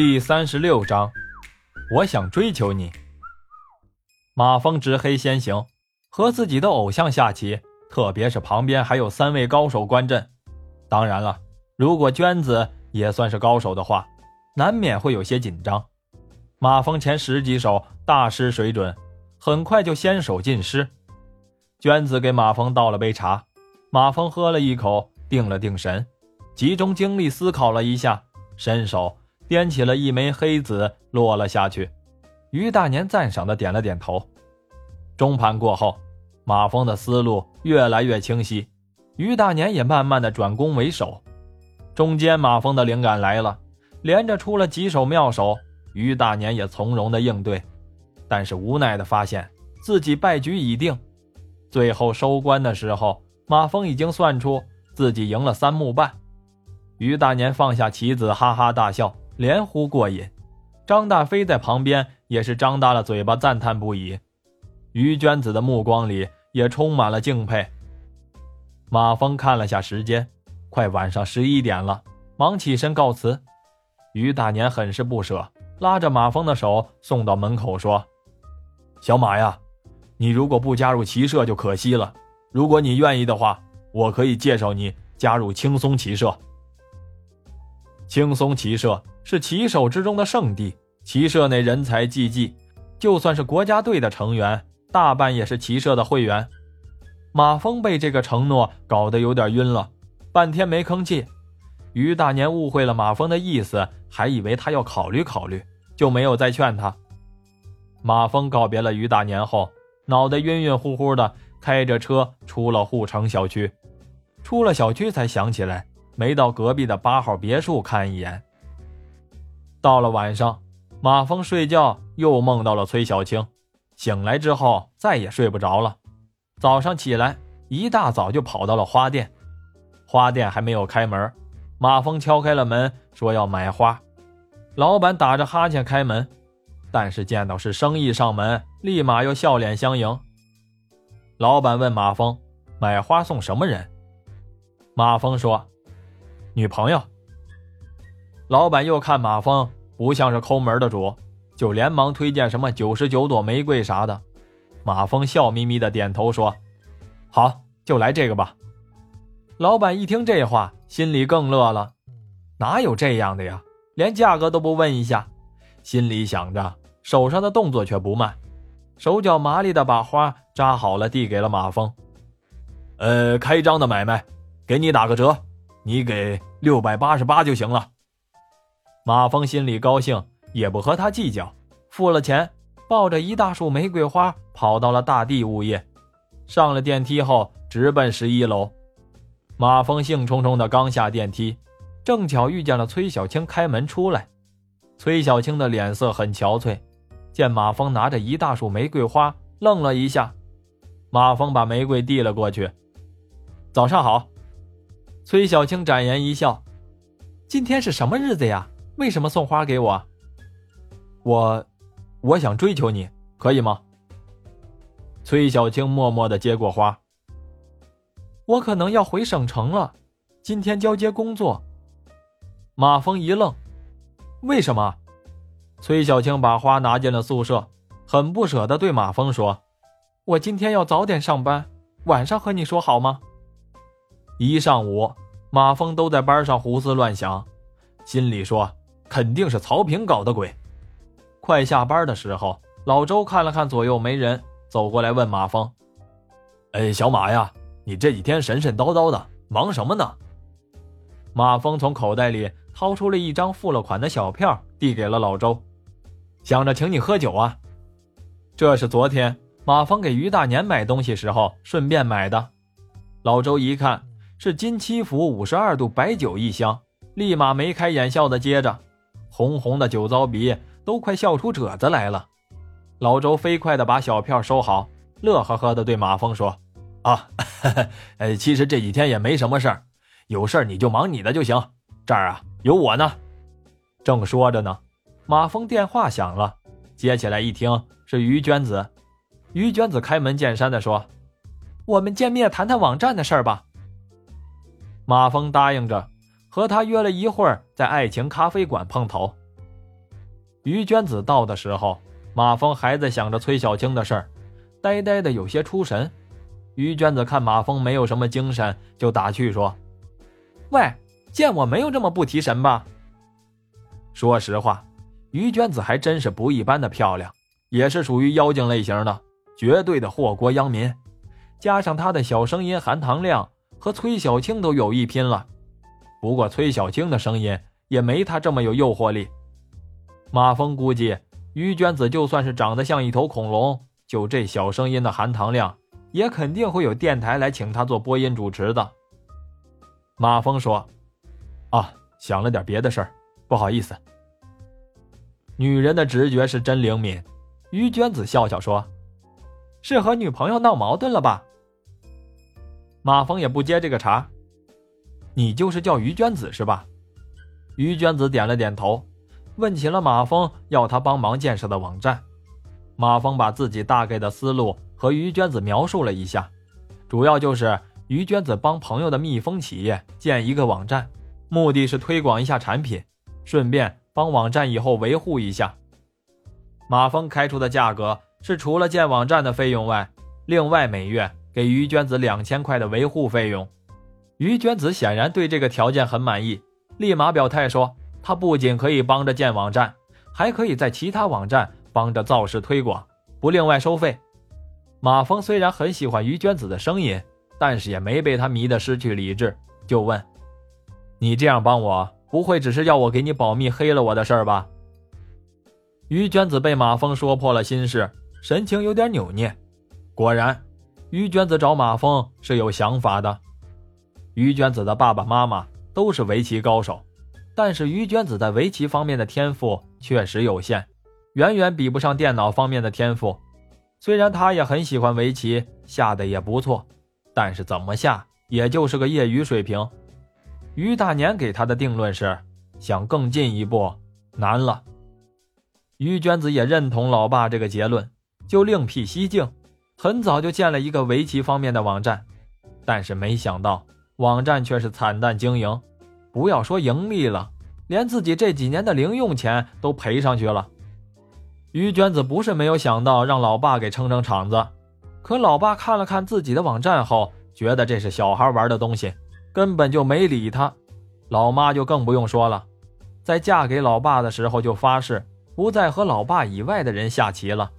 第三十六章，我想追求你。马峰执黑先行，和自己的偶像下棋，特别是旁边还有三位高手观阵。当然了，如果娟子也算是高手的话，难免会有些紧张。马峰前十几手大失水准，很快就先手尽失。娟子给马峰倒了杯茶，马峰喝了一口，定了定神，集中精力思考了一下，伸手。掂起了一枚黑子，落了下去。于大年赞赏的点了点头。中盘过后，马峰的思路越来越清晰，于大年也慢慢的转攻为守。中间马峰的灵感来了，连着出了几手妙手，于大年也从容的应对，但是无奈的发现自己败局已定。最后收官的时候，马峰已经算出自己赢了三目半。于大年放下棋子，哈哈大笑。连呼过瘾，张大飞在旁边也是张大了嘴巴赞叹不已。于娟子的目光里也充满了敬佩。马峰看了下时间，快晚上十一点了，忙起身告辞。于大年很是不舍，拉着马峰的手送到门口说：“小马呀，你如果不加入骑社就可惜了。如果你愿意的话，我可以介绍你加入轻松骑社。轻松骑社。”是骑手之中的圣地，骑社内人才济济，就算是国家队的成员，大半也是骑社的会员。马峰被这个承诺搞得有点晕了，半天没吭气。于大年误会了马峰的意思，还以为他要考虑考虑，就没有再劝他。马峰告别了于大年后，脑袋晕晕乎乎的，开着车出了护城小区。出了小区才想起来，没到隔壁的八号别墅看一眼。到了晚上，马峰睡觉又梦到了崔小青，醒来之后再也睡不着了。早上起来一大早就跑到了花店，花店还没有开门，马峰敲开了门，说要买花。老板打着哈欠开门，但是见到是生意上门，立马又笑脸相迎。老板问马峰：“买花送什么人？”马峰说：“女朋友。”老板又看马峰。不像是抠门的主，就连忙推荐什么九十九朵玫瑰啥的。马峰笑眯眯的点头说：“好，就来这个吧。”老板一听这话，心里更乐了。哪有这样的呀？连价格都不问一下，心里想着，手上的动作却不慢，手脚麻利的把花扎好了，递给了马峰。呃，开张的买卖，给你打个折，你给六百八十八就行了。马峰心里高兴，也不和他计较，付了钱，抱着一大束玫瑰花跑到了大地物业，上了电梯后直奔十一楼。马峰兴冲冲的刚下电梯，正巧遇见了崔小青开门出来。崔小青的脸色很憔悴，见马峰拿着一大束玫瑰花，愣了一下。马峰把玫瑰递了过去：“早上好。”崔小青展颜一笑：“今天是什么日子呀？”为什么送花给我？我，我想追求你，可以吗？崔小青默默的接过花。我可能要回省城了，今天交接工作。马峰一愣，为什么？崔小青把花拿进了宿舍，很不舍的对马峰说：“我今天要早点上班，晚上和你说好吗？”一上午，马峰都在班上胡思乱想，心里说。肯定是曹平搞的鬼。快下班的时候，老周看了看左右没人，走过来问马峰：“哎，小马呀，你这几天神神叨叨的，忙什么呢？”马峰从口袋里掏出了一张付了款的小票，递给了老周：“想着请你喝酒啊。”这是昨天马峰给于大年买东西时候顺便买的。老周一看是金七福五十二度白酒一箱，立马眉开眼笑的接着。红红的酒糟鼻都快笑出褶子来了，老周飞快的把小票收好，乐呵呵的对马峰说：“啊，呃，其实这几天也没什么事儿，有事儿你就忙你的就行，这儿啊有我呢。”正说着呢，马峰电话响了，接起来一听是于娟子，于娟子开门见山的说：“我们见面谈谈网站的事儿吧。”马峰答应着。和他约了一会儿，在爱情咖啡馆碰头。于娟子到的时候，马峰还在想着崔小青的事儿，呆呆的有些出神。于娟子看马峰没有什么精神，就打趣说：“喂，见我没有这么不提神吧？”说实话，于娟子还真是不一般的漂亮，也是属于妖精类型的，绝对的祸国殃民。加上她的小声音、含糖量，和崔小青都有一拼了。不过崔小青的声音也没他这么有诱惑力。马峰估计，于娟子就算是长得像一头恐龙，就这小声音的含糖量。也肯定会有电台来请他做播音主持的。马峰说：“啊，想了点别的事儿，不好意思。”女人的直觉是真灵敏。于娟子笑笑说：“是和女朋友闹矛盾了吧？”马峰也不接这个茬。你就是叫于娟子是吧？于娟子点了点头，问起了马峰要他帮忙建设的网站。马峰把自己大概的思路。和于娟子描述了一下，主要就是于娟子帮朋友的蜜蜂企业建一个网站，目的是推广一下产品，顺便帮网站以后维护一下。马峰开出的价格是除了建网站的费用外，另外每月给于娟子两千块的维护费用。于娟子显然对这个条件很满意，立马表态说，她不仅可以帮着建网站，还可以在其他网站帮着造势推广，不另外收费。马峰虽然很喜欢于娟子的声音，但是也没被她迷得失去理智，就问：“你这样帮我，不会只是要我给你保密黑了我的事儿吧？”于娟子被马峰说破了心事，神情有点扭捏。果然，于娟子找马峰是有想法的。于娟子的爸爸妈妈都是围棋高手，但是于娟子在围棋方面的天赋确实有限，远远比不上电脑方面的天赋。虽然他也很喜欢围棋，下的也不错，但是怎么下也就是个业余水平。于大年给他的定论是：想更进一步难了。于娟子也认同老爸这个结论，就另辟蹊径，很早就建了一个围棋方面的网站。但是没想到网站却是惨淡经营，不要说盈利了，连自己这几年的零用钱都赔上去了。于娟子不是没有想到让老爸给撑撑场子，可老爸看了看自己的网站后，觉得这是小孩玩的东西，根本就没理他。老妈就更不用说了，在嫁给老爸的时候就发誓不再和老爸以外的人下棋了。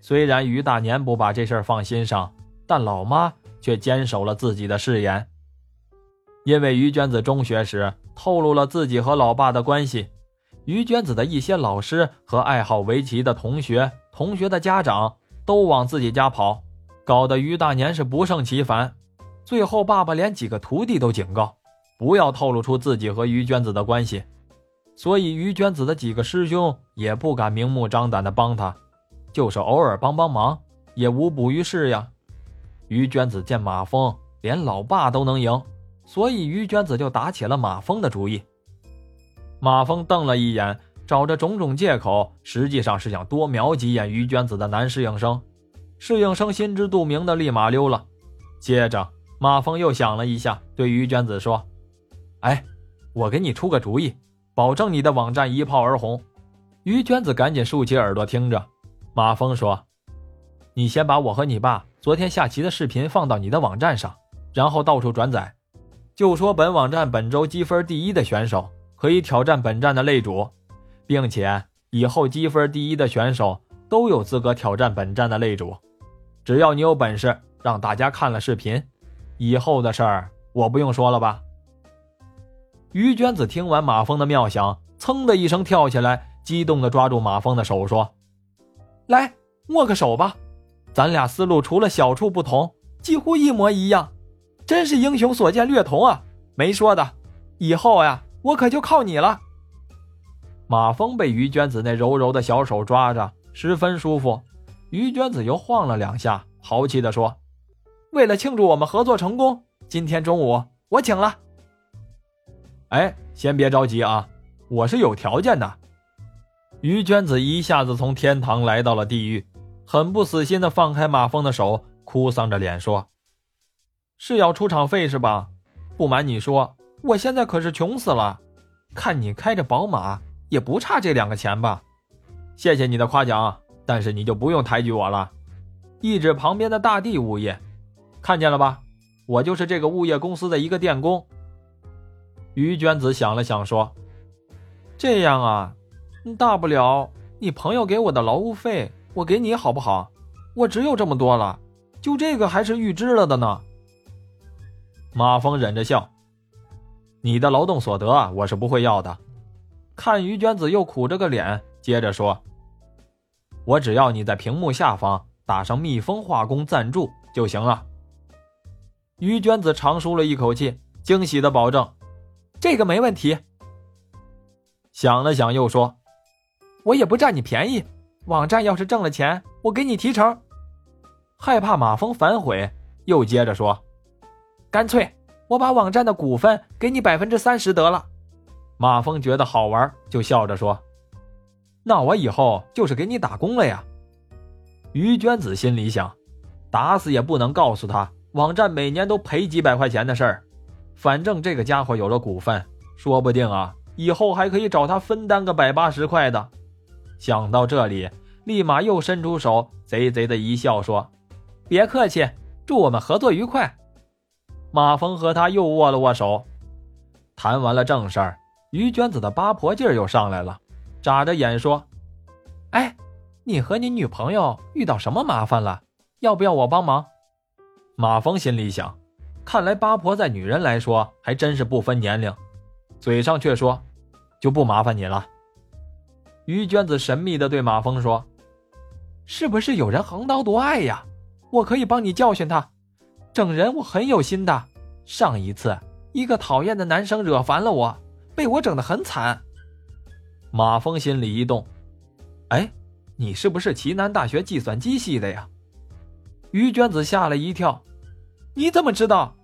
虽然于大年不把这事儿放心上，但老妈却坚守了自己的誓言。因为于娟子中学时透露了自己和老爸的关系。于娟子的一些老师和爱好围棋的同学、同学的家长都往自己家跑，搞得于大年是不胜其烦。最后，爸爸连几个徒弟都警告，不要透露出自己和于娟子的关系。所以，于娟子的几个师兄也不敢明目张胆的帮他，就是偶尔帮帮忙，也无补于事呀。于娟子见马峰连老爸都能赢，所以于娟子就打起了马峰的主意。马峰瞪了一眼，找着种种借口，实际上是想多瞄几眼于娟子的男适应生。适应生心知肚明的立马溜了。接着，马峰又想了一下，对于娟子说：“哎，我给你出个主意，保证你的网站一炮而红。”于娟子赶紧竖起耳朵听着。马峰说：“你先把我和你爸昨天下棋的视频放到你的网站上，然后到处转载，就说本网站本周积分第一的选手。”可以挑战本站的擂主，并且以后积分第一的选手都有资格挑战本站的擂主。只要你有本事，让大家看了视频，以后的事儿我不用说了吧？于娟子听完马峰的妙想，噌的一声跳起来，激动地抓住马峰的手说：“来，握个手吧，咱俩思路除了小处不同，几乎一模一样，真是英雄所见略同啊！没说的，以后呀。”我可就靠你了。马峰被于娟子那柔柔的小手抓着，十分舒服。于娟子又晃了两下，豪气地说：“为了庆祝我们合作成功，今天中午我请了。”哎，先别着急啊，我是有条件的。于娟子一下子从天堂来到了地狱，很不死心地放开马峰的手，哭丧着脸说：“是要出场费是吧？不瞒你说。”我现在可是穷死了，看你开着宝马，也不差这两个钱吧？谢谢你的夸奖，但是你就不用抬举我了。一指旁边的大地物业，看见了吧？我就是这个物业公司的一个电工。于娟子想了想说：“这样啊，大不了你朋友给我的劳务费，我给你好不好？我只有这么多了，就这个还是预支了的呢。”马峰忍着笑：“你的劳动所得啊，我是不会要的。”看于娟子又苦着个脸，接着说：“我只要你在屏幕下方打上蜜蜂化工赞助就行了。”于娟子长舒了一口气，惊喜的保证：“这个没问题。”想了想，又说：“我也不占你便宜，网站要是挣了钱，我给你提成。”害怕马峰反悔，又接着说：“干脆我把网站的股份给你百分之三十得了。”马峰觉得好玩，就笑着说：“那我以后就是给你打工了呀。”于娟子心里想：“打死也不能告诉他网站每年都赔几百块钱的事儿。反正这个家伙有了股份，说不定啊，以后还可以找他分担个百八十块的。”想到这里，立马又伸出手，贼贼的一笑说：“别客气，祝我们合作愉快。”马峰和他又握了握手，谈完了正事儿。于娟子的八婆劲儿又上来了，眨着眼说：“哎，你和你女朋友遇到什么麻烦了？要不要我帮忙？”马峰心里想：看来八婆在女人来说还真是不分年龄，嘴上却说：“就不麻烦你了。”于娟子神秘的对马峰说：“是不是有人横刀夺爱呀？我可以帮你教训他。整人我很有心的。上一次一个讨厌的男生惹烦了我。”被我整得很惨，马峰心里一动，哎，你是不是齐南大学计算机系的呀？于娟子吓了一跳，你怎么知道？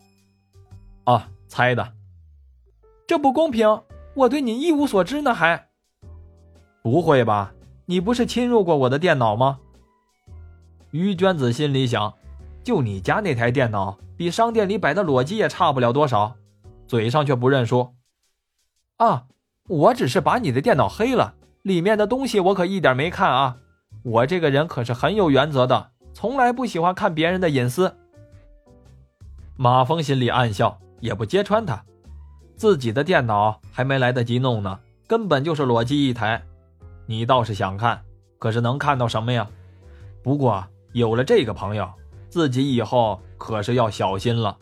啊，猜的。这不公平，我对你一无所知呢，还？不会吧？你不是侵入过我的电脑吗？于娟子心里想，就你家那台电脑，比商店里摆的裸机也差不了多少，嘴上却不认输。啊，我只是把你的电脑黑了，里面的东西我可一点没看啊！我这个人可是很有原则的，从来不喜欢看别人的隐私。马峰心里暗笑，也不揭穿他，自己的电脑还没来得及弄呢，根本就是裸机一台。你倒是想看，可是能看到什么呀？不过有了这个朋友，自己以后可是要小心了。